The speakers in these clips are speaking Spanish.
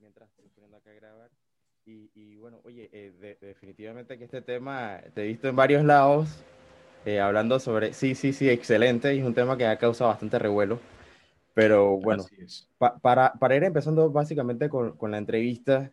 mientras estoy poniendo acá a grabar. Y, bueno, oye, eh, definitivamente que este tema te he visto en varios lados eh, hablando sobre, sí, sí, sí, excelente, y es un tema que ha causado bastante revuelo. Pero bueno, para, para ir empezando básicamente con, con la entrevista,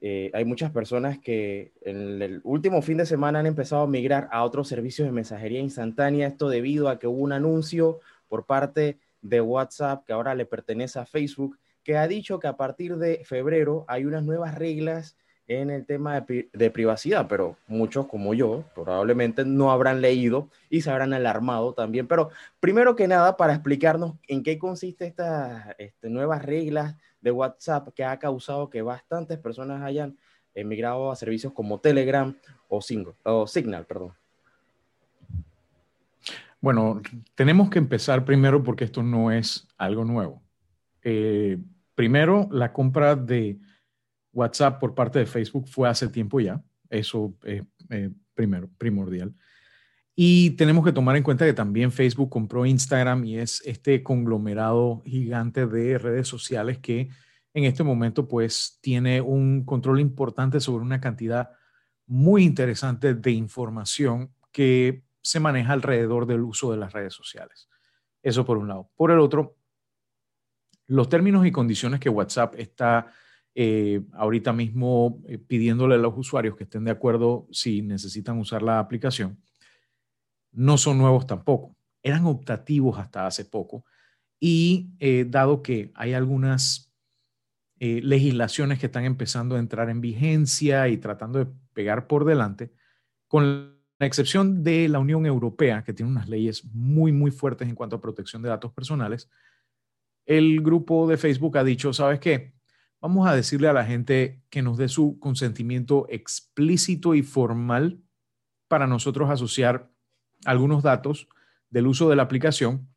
eh, hay muchas personas que en el último fin de semana han empezado a migrar a otros servicios de mensajería instantánea, esto debido a que hubo un anuncio por parte de WhatsApp que ahora le pertenece a Facebook, que ha dicho que a partir de febrero hay unas nuevas reglas en el tema de, privacidad, pero muchos como yo probablemente no habrán leído y se habrán alarmado también. Pero primero que nada, para explicarnos en qué consiste estas este, nuevas reglas de WhatsApp que ha causado que bastantes personas hayan emigrado a servicios como Telegram o, o Signal. Perdón. Bueno, tenemos que empezar primero porque esto no es algo nuevo. Eh, primero, la compra de WhatsApp por parte de Facebook fue hace tiempo ya. Eso es eh, primero, primordial. Y tenemos que tomar en cuenta que también Facebook compró Instagram y es este conglomerado gigante de redes sociales que en este momento pues tiene un control importante sobre una cantidad muy interesante de información que se maneja alrededor del uso de las redes sociales. Eso por un lado. Por el otro, los términos y condiciones que WhatsApp está eh, ahorita mismo eh, pidiéndole a los usuarios que estén de acuerdo si necesitan usar la aplicación, no son nuevos tampoco. Eran optativos hasta hace poco. Y eh, dado que hay algunas legislaciones que están empezando a entrar en vigencia y tratando de pegar por delante, con la excepción de la Unión Europea, que tiene unas leyes muy, muy fuertes en cuanto a protección de datos personales, el grupo de Facebook ha dicho, ¿sabes qué? vamos a decirle a la gente que nos dé su consentimiento explícito y formal para nosotros asociar algunos datos del uso de la aplicación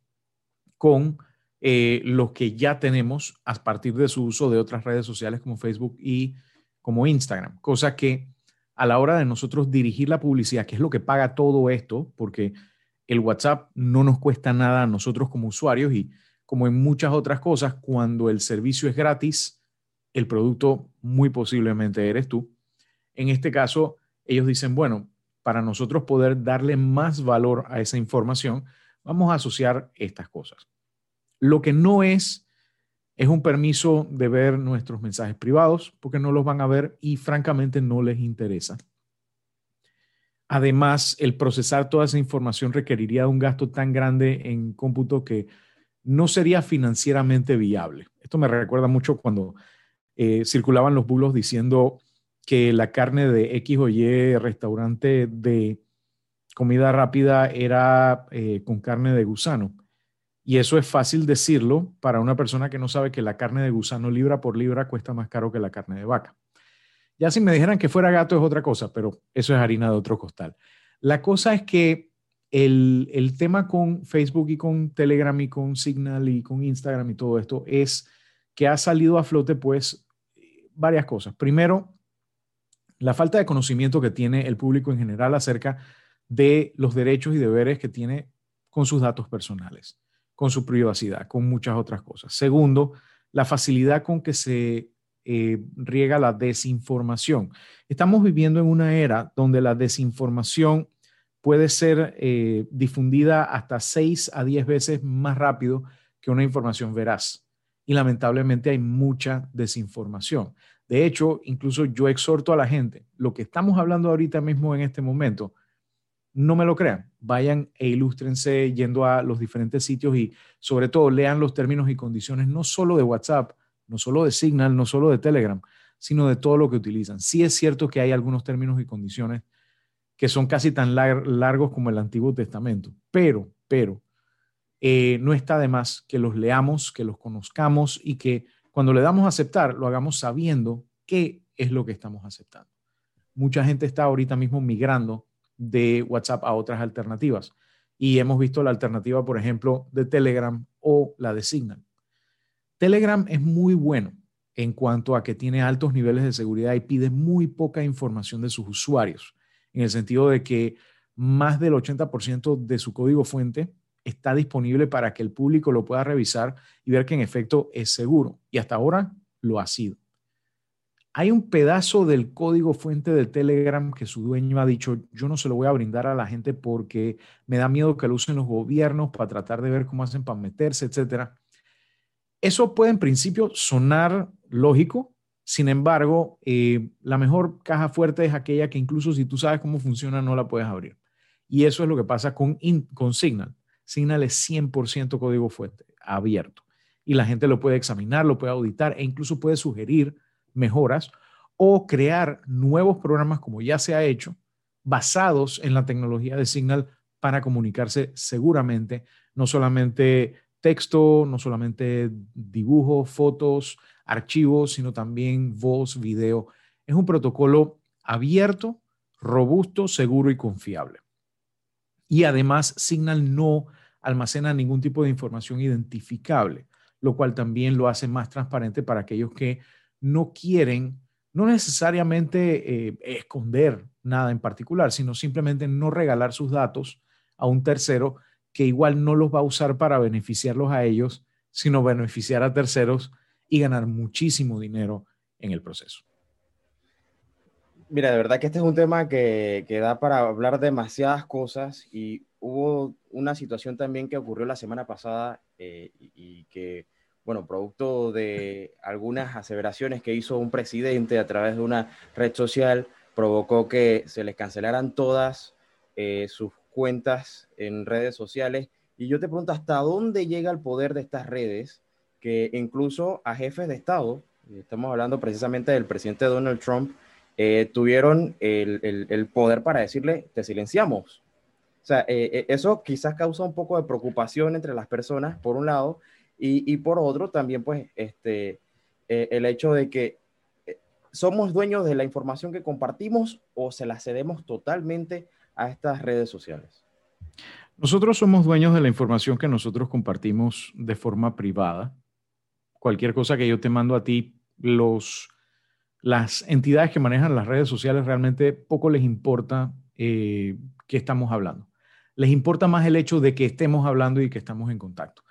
con eh, los que ya tenemos a partir de su uso de otras redes sociales como Facebook y como Instagram. Cosa que a la hora de nosotros dirigir la publicidad, que es lo que paga todo esto, porque el WhatsApp no nos cuesta nada a nosotros como usuarios y como en muchas otras cosas, cuando el servicio es gratis, el producto muy posiblemente eres tú. En este caso, ellos dicen, bueno, para nosotros poder darle más valor a esa información, vamos a asociar estas cosas. Lo que no es, es un permiso de ver nuestros mensajes privados, porque no los van a ver y francamente no les interesa. Además, el procesar toda esa información requeriría un gasto tan grande en cómputo que no sería financieramente viable. Esto me recuerda mucho cuando eh, circulaban los bulos diciendo que la carne de X o Y restaurante de comida rápida era eh, con carne de gusano. Y eso es fácil decirlo para una persona que no sabe que la carne de gusano libra por libra cuesta más caro que la carne de vaca. Ya si me dijeran que fuera gato es otra cosa, pero eso es harina de otro costal. La cosa es que el, el tema con Facebook y con Telegram y con Signal y con Instagram y todo esto es que ha salido a flote pues varias cosas. Primero, la falta de conocimiento que tiene el público en general acerca de los derechos y deberes que tiene con sus datos personales, con su privacidad, con muchas otras cosas. Segundo, la facilidad con que se eh, riega la desinformación. Estamos viviendo en una era donde la desinformación puede ser eh, difundida hasta 6 a 10 veces más rápido que una información veraz y lamentablemente hay mucha desinformación. De hecho, incluso yo exhorto a la gente, lo que estamos hablando ahorita mismo en este momento, no me lo crean, vayan e ilústrense yendo a los diferentes sitios y sobre todo lean los términos y condiciones no solo de WhatsApp, no solo de Signal, no solo de Telegram, sino de todo lo que utilizan. Sí es cierto que hay algunos términos y condiciones que son casi tan largos como el Antiguo Testamento, pero, pero, eh, no está de más que los leamos, que los conozcamos y que cuando le damos a aceptar, lo hagamos sabiendo qué es lo que estamos aceptando. Mucha gente está ahorita mismo migrando de WhatsApp a otras alternativas y hemos visto la alternativa, por ejemplo, de Telegram o la de Signal. Telegram es muy bueno en cuanto a que tiene altos niveles de seguridad y pide muy poca información de sus usuarios, en el sentido de que más del 80% de su código fuente está disponible para que el público lo pueda revisar y ver que en efecto es seguro. Y hasta ahora lo ha sido. hay un pedazo del código fuente de Telegram que su dueño ha dicho, yo no se lo voy a brindar a la gente porque me da miedo que lo usen los gobiernos para tratar de ver cómo hacen para meterse, etcétera. Eso puede en principio sonar lógico, sin embargo, eh, la mejor caja fuerte es aquella que incluso si tú sabes cómo funciona no la puedes abrir. Y eso es lo que pasa con, con Signal. Signal es 100% código fuente, abierto. Y la gente lo puede examinar, lo puede auditar e incluso puede sugerir mejoras o crear nuevos programas como ya se ha hecho, basados en la tecnología de Signal para comunicarse seguramente, no solamente texto, no solamente dibujo, fotos, archivos, sino también voz, video. Es un protocolo abierto, robusto, seguro y confiable. Y además, Signal no almacena ningún tipo de información identificable, lo cual también lo hace más transparente para aquellos que no quieren, no necesariamente eh, esconder nada en particular, sino simplemente no regalar sus datos a un tercero que igual no los va a usar para beneficiarlos a ellos, sino beneficiar a terceros y ganar muchísimo dinero en el proceso. Mira, de verdad que este es un tema que, que da para hablar demasiadas cosas y hubo una situación también que ocurrió la semana pasada eh, y que bueno, producto de algunas aseveraciones que hizo un presidente a través de una red social, provocó que se les cancelaran todas eh, sus cuentas en redes sociales. Y yo te pregunto, ¿hasta dónde llega el poder de estas redes que incluso a jefes de Estado, estamos hablando precisamente del presidente Donald Trump, eh, tuvieron el, poder para decirle, te silenciamos? O sea, eh, eso quizás causa un poco de preocupación entre las personas, por un lado, y, por otro, también, pues, este, eh, el hecho de que eh, somos dueños de la información que compartimos o se la cedemos totalmente a estas redes sociales. Nosotros somos dueños de la información que nosotros compartimos de forma privada. Cualquier cosa que yo te mando a ti, los, las entidades que manejan las redes sociales realmente poco les importa eh, qué estamos hablando. Les importa más el hecho de que estemos hablando y que estamos en contacto.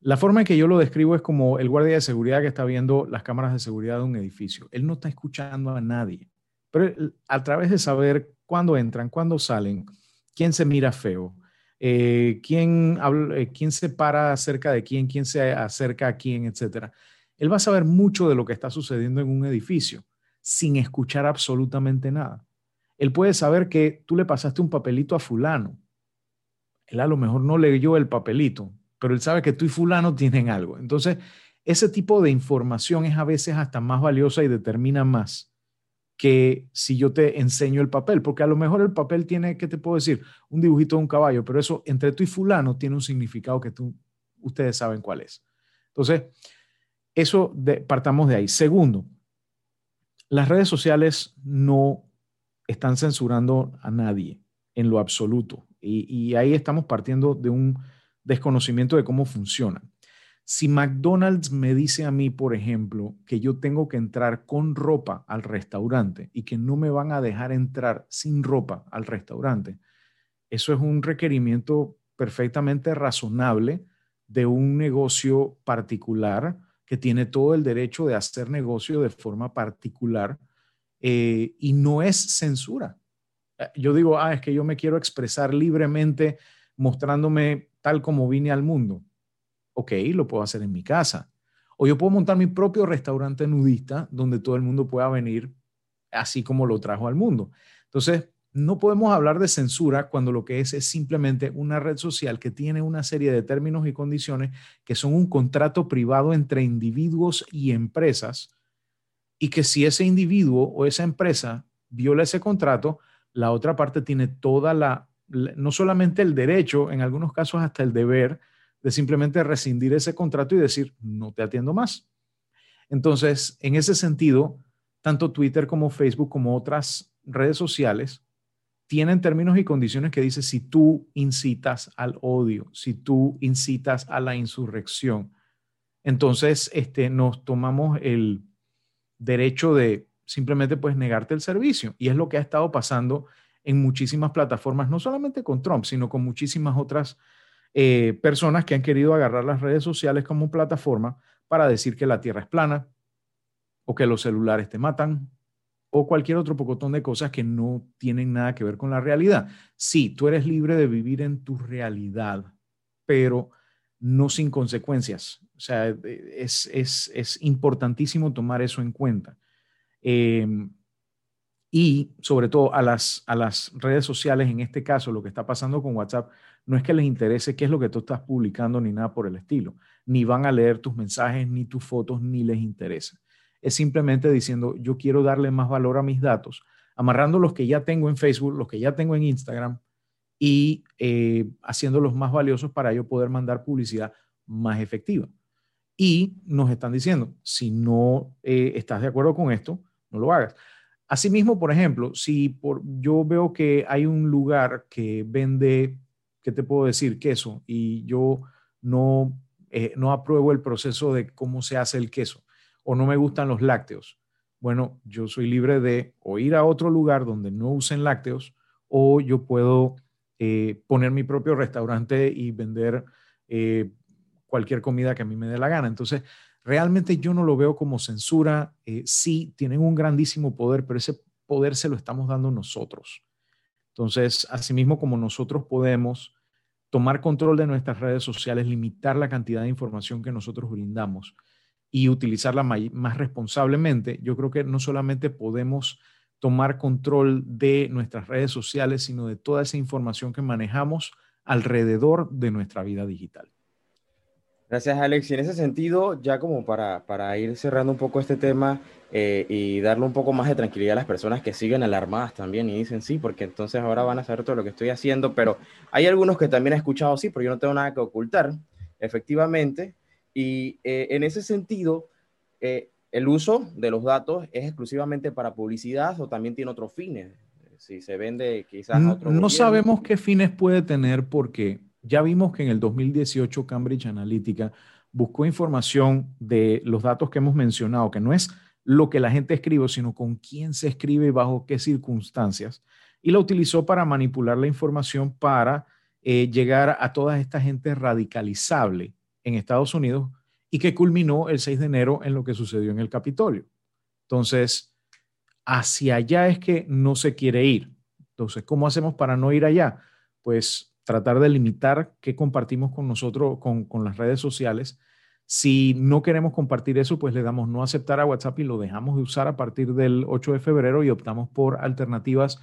La forma en que yo lo describo es como el guardia de seguridad que está viendo las cámaras de seguridad de un edificio. Él no está escuchando a nadie, pero a través de saber cuándo entran, cuándo salen, quién se mira feo, eh, quién, eh, quién se para cerca de quién, quién se acerca a quién, etcétera. Él va a saber mucho de lo que está sucediendo en un edificio sin escuchar absolutamente nada. Él puede saber que tú le pasaste un papelito a fulano. Él a lo mejor no leyó el papelito, pero él sabe que tú y fulano tienen algo. Entonces, ese tipo de información es a veces hasta más valiosa y determina más que si yo te enseño el papel, porque a lo mejor el papel tiene, ¿qué te puedo decir? Un dibujito de un caballo, pero eso entre tú y fulano tiene un significado que tú, ustedes saben cuál es. Entonces, eso partamos de ahí. Segundo, las redes sociales no están censurando a nadie en lo absoluto. y ahí estamos partiendo de un desconocimiento de cómo funciona. Si McDonald's me dice a mí, por ejemplo, que yo tengo que entrar con ropa al restaurante y que no me van a dejar entrar sin ropa al restaurante, eso es un requerimiento perfectamente razonable de un negocio particular que tiene todo el derecho de hacer negocio de forma particular eh, y no es censura. Eh, yo digo, ah, es que yo me quiero expresar libremente mostrándome tal como vine al mundo. Ok, lo puedo hacer en mi casa. O yo puedo montar mi propio restaurante nudista donde todo el mundo pueda venir así como lo trajo al mundo. Entonces, no podemos hablar de censura cuando lo que es es simplemente una red social que tiene una serie de términos y condiciones que son un contrato privado entre individuos y empresas y que si ese individuo o esa empresa viola ese contrato, la otra parte tiene toda la no solamente el derecho, en algunos casos hasta el deber de simplemente rescindir ese contrato y decir, no te atiendo más. Entonces, en ese sentido, tanto Twitter como Facebook como otras redes sociales tienen términos y condiciones que dice si tú incitas al odio, si tú incitas a la insurrección, entonces este, nos tomamos el derecho de simplemente pues negarte el servicio. Y es lo que ha estado pasando en muchísimas plataformas, no solamente con Trump, sino con muchísimas otras eh, personas que han querido agarrar las redes sociales como plataforma para decir que la Tierra es plana o que los celulares te matan, o cualquier otro pocotón de cosas que no tienen nada que ver con la realidad. Sí, tú eres libre de vivir en tu realidad, pero no sin consecuencias. O sea, es, es, importantísimo tomar eso en cuenta. Em, y sobre todo a las, a las redes sociales, en este caso, lo que está pasando con WhatsApp, no es que les interese qué es lo que tú estás publicando ni nada por el estilo. Ni van a leer tus mensajes, ni tus fotos, ni les interesa es simplemente diciendo, yo quiero darle más valor a mis datos, amarrando los que ya tengo en Facebook, los que ya tengo en Instagram y eh, haciéndolos más valiosos para yo poder mandar publicidad más efectiva. Y nos están diciendo, si no eh, estás de acuerdo con esto, no lo hagas. Asimismo, por ejemplo, si por, yo veo que hay un lugar que vende, ¿qué te puedo decir? Queso, y yo no, eh, no apruebo el proceso de cómo se hace el queso o no me gustan los lácteos. Bueno, yo soy libre de o ir a otro lugar donde no usen lácteos o yo puedo eh, poner mi propio restaurante y vender eh, cualquier comida que a mí me dé la gana. Entonces, realmente yo no lo veo como censura. Sí, tienen un grandísimo poder, pero ese poder se lo estamos dando nosotros. Entonces, asimismo como nosotros podemos tomar control de nuestras redes sociales, limitar la cantidad de información que nosotros brindamos, y utilizarla más responsablemente, yo creo que no solamente podemos tomar control de nuestras redes sociales, sino de toda esa información que manejamos alrededor de nuestra vida digital. Gracias, Alex. Y en ese sentido, ya como para, para ir cerrando un poco este tema eh, y darle un poco más de tranquilidad a las personas que siguen alarmadas también y dicen sí, porque entonces ahora van a saber todo lo que estoy haciendo, pero hay algunos que también han escuchado sí, porque yo no tengo nada que ocultar. Efectivamente, y eh, en ese sentido, eh, el uso de los datos es exclusivamente para publicidad o también tiene otros fines. Si se vende quizás a otro. No sabemos qué fines puede tener porque ya vimos que en el 2018 Cambridge Analytica buscó información de los datos que hemos mencionado, que no es lo que la gente escribe, sino con quién se escribe y bajo qué circunstancias, y la utilizó para manipular la información para eh, llegar a toda esta gente radicalizable en Estados Unidos y que culminó el 6 de enero en lo que sucedió en el Capitolio. Entonces, hacia allá es que no se quiere ir. Entonces, ¿cómo hacemos para no ir allá? Pues tratar de limitar qué compartimos con nosotros, con, con las redes sociales. Si no queremos compartir eso, pues le damos no aceptar a WhatsApp y lo dejamos de usar a partir del 8 de febrero y optamos por alternativas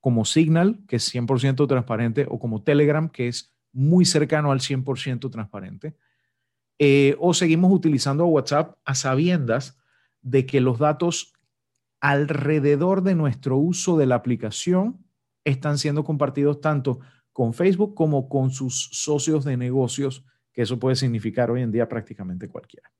como Signal, que es 100% transparente, o como Telegram, que es muy cercano al 100% transparente. Eh, o seguimos utilizando WhatsApp a sabiendas de que los datos alrededor de nuestro uso de la aplicación están siendo compartidos tanto con Facebook como con sus socios de negocios, que eso puede significar hoy en día prácticamente cualquiera.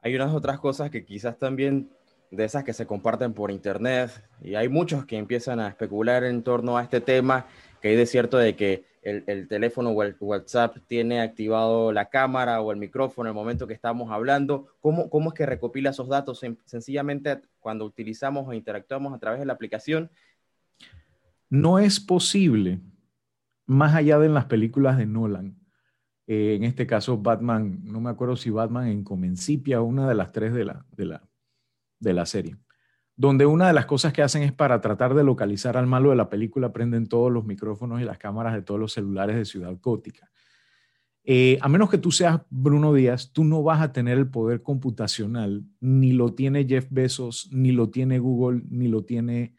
Hay unas otras cosas que quizás también de esas que se comparten por internet y hay muchos que empiezan a especular en torno a este tema, que hay de cierto de que el, teléfono o el WhatsApp tiene activado la cámara o el micrófono en el momento que estamos hablando. ¿Cómo, cómo es que recopila esos datos? Sencillamente cuando utilizamos o interactuamos a través de la aplicación. No es posible, más allá de en las películas de Nolan, eh, en este caso Batman, no me acuerdo si Batman en Comencipia una de las tres de la, de la, de la serie donde una de las cosas que hacen es para tratar de localizar al malo de la película, prenden todos los micrófonos y las cámaras de todos los celulares de Ciudad Gótica. Eh, a menos que tú seas Bruno Díaz, tú no vas a tener el poder computacional, ni lo tiene Jeff Bezos, ni lo tiene Google, ni lo tiene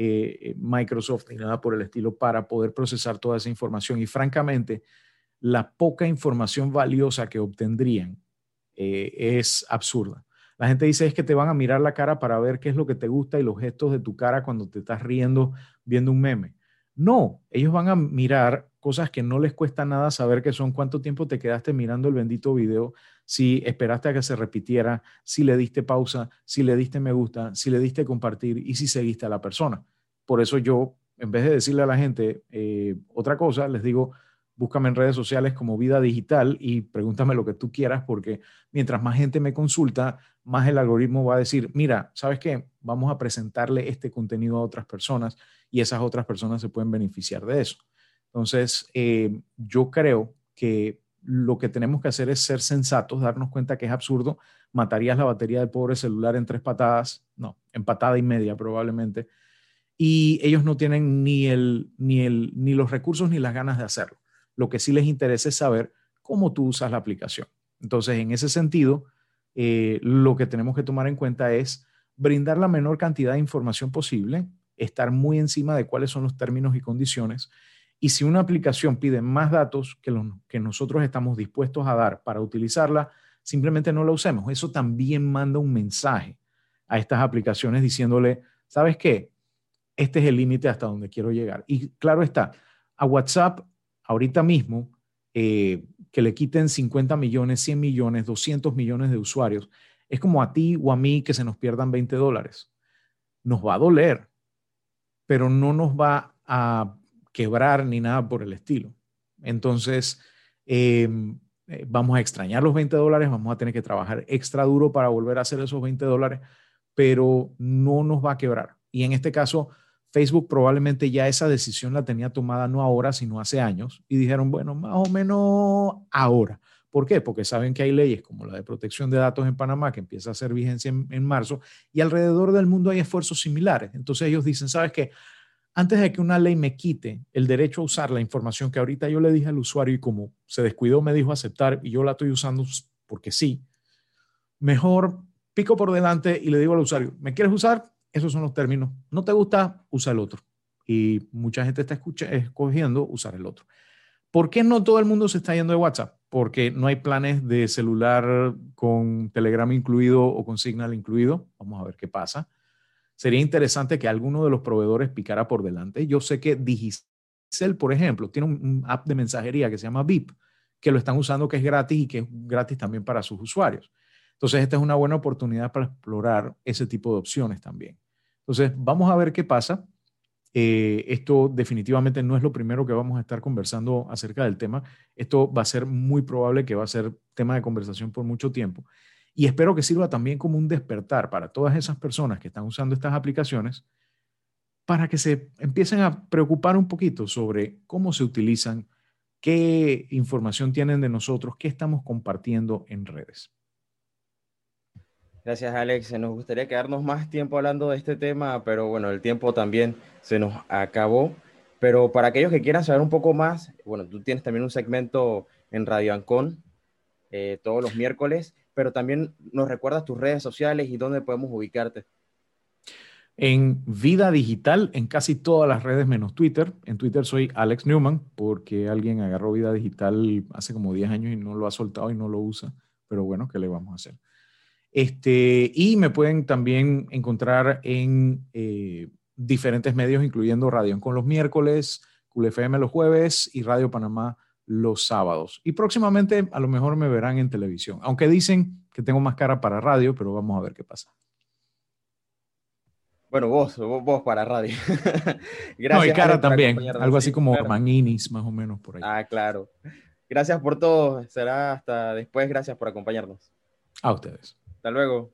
eh, Microsoft, ni nada por el estilo, para poder procesar toda esa información. Y francamente, la poca información valiosa que obtendrían eh, es absurda. La gente dice es que te van a mirar la cara para ver qué es lo que te gusta y los gestos de tu cara cuando te estás riendo viendo un meme. No, ellos van a mirar cosas que no les cuesta nada saber que son cuánto tiempo te quedaste mirando el bendito video, si esperaste a que se repitiera, si le diste pausa, si le diste me gusta, si le diste compartir y si seguiste a la persona. Por eso yo, en vez de decirle a la gente eh, otra cosa, les digo, búscame en redes sociales como Vida Digital y pregúntame lo que tú quieras, porque mientras más gente me consulta, más el algoritmo va a decir, mira, ¿sabes qué? Vamos a presentarle este contenido a otras personas y esas otras personas se pueden beneficiar de eso. Entonces, eh, yo creo que lo que tenemos que hacer es ser sensatos, darnos cuenta que es absurdo matarías la batería del pobre celular en tres patadas, no, en patada y media probablemente, y ellos no tienen ni, el, ni, el, ni los recursos ni las ganas de hacerlo. Lo que sí les interesa es saber cómo tú usas la aplicación. Entonces, en ese sentido, eh, lo que tenemos que tomar en cuenta es brindar la menor cantidad de información posible, estar muy encima de cuáles son los términos y condiciones. Y si una aplicación pide más datos que los que nosotros estamos dispuestos a dar para utilizarla, simplemente no la usemos. Eso también manda un mensaje a estas aplicaciones diciéndole, ¿sabes qué? Este es el límite hasta donde quiero llegar. Y claro está, a WhatsApp ahorita mismo, eh, que le quiten 50 millones, 100 millones, 200 millones de usuarios, es como a ti o a mí que se nos pierdan 20 dólares. Nos va a doler, pero no nos va a quebrar ni nada por el estilo. Entonces, em, eh, vamos a extrañar los 20 dólares, vamos a tener que trabajar extra duro para volver a hacer esos 20 dólares, pero no nos va a quebrar. Y en este caso, Facebook probablemente ya esa decisión la tenía tomada no ahora, sino hace años, y dijeron, bueno, más o menos ahora. ¿Por qué? Porque saben que hay leyes como la de protección de datos en Panamá que empieza a hacer vigencia en, marzo y alrededor del mundo hay esfuerzos similares. Entonces ellos dicen, ¿sabes qué? Antes de que una ley me quite el derecho a usar la información que ahorita yo le dije al usuario y como se descuidó me dijo aceptar y yo la estoy usando porque sí, mejor pico por delante y le digo al usuario, ¿me quieres usar? Esos son los términos. No te gusta, usa el otro. Y mucha gente está escogiendo usar el otro. ¿Por qué no todo el mundo se está yendo de WhatsApp? Porque no hay planes de celular con Telegram incluido o con Signal incluido. Vamos a ver qué pasa. Sería interesante que alguno de los proveedores picara por delante. Yo sé que Digicel, por ejemplo, tiene un, app de mensajería que se llama VIP, que lo están usando, que es gratis y que es gratis también para sus usuarios. Entonces, esta es una buena oportunidad para explorar ese tipo de opciones también. Entonces, vamos a ver qué pasa. Eh, esto definitivamente no es lo primero que vamos a estar conversando acerca del tema. Esto va a ser muy probable que va a ser tema de conversación por mucho tiempo. Y espero que sirva también como un despertar para todas esas personas que están usando estas aplicaciones para que se empiecen a preocupar un poquito sobre cómo se utilizan, qué información tienen de nosotros, qué estamos compartiendo en redes. Gracias, Alex. Nos gustaría quedarnos más tiempo hablando de este tema, pero bueno, el tiempo también se nos acabó. Pero para aquellos que quieran saber un poco más, bueno, tú tienes también un segmento en Radio Ancon eh, todos los miércoles, pero también nos recuerdas tus redes sociales y dónde podemos ubicarte. En Vida Digital, en casi todas las redes menos Twitter. En Twitter soy Alex Newman, porque alguien agarró Vida Digital hace como 10 años y no lo ha soltado y no lo usa. Pero bueno, ¿qué le vamos a hacer? Este, y me pueden también encontrar en eh, diferentes medios, incluyendo Radio con los miércoles, QFM los jueves y Radio Panamá los sábados. Y próximamente a lo mejor me verán en televisión, aunque dicen que tengo más cara para radio, pero vamos a ver qué pasa. Bueno, vos, vos, para radio. Gracias. No, y cara también, algo así como Maninis, más o menos por ahí. Ah, claro. Gracias por todo. Será hasta después. Gracias por acompañarnos. A ustedes. Hasta luego.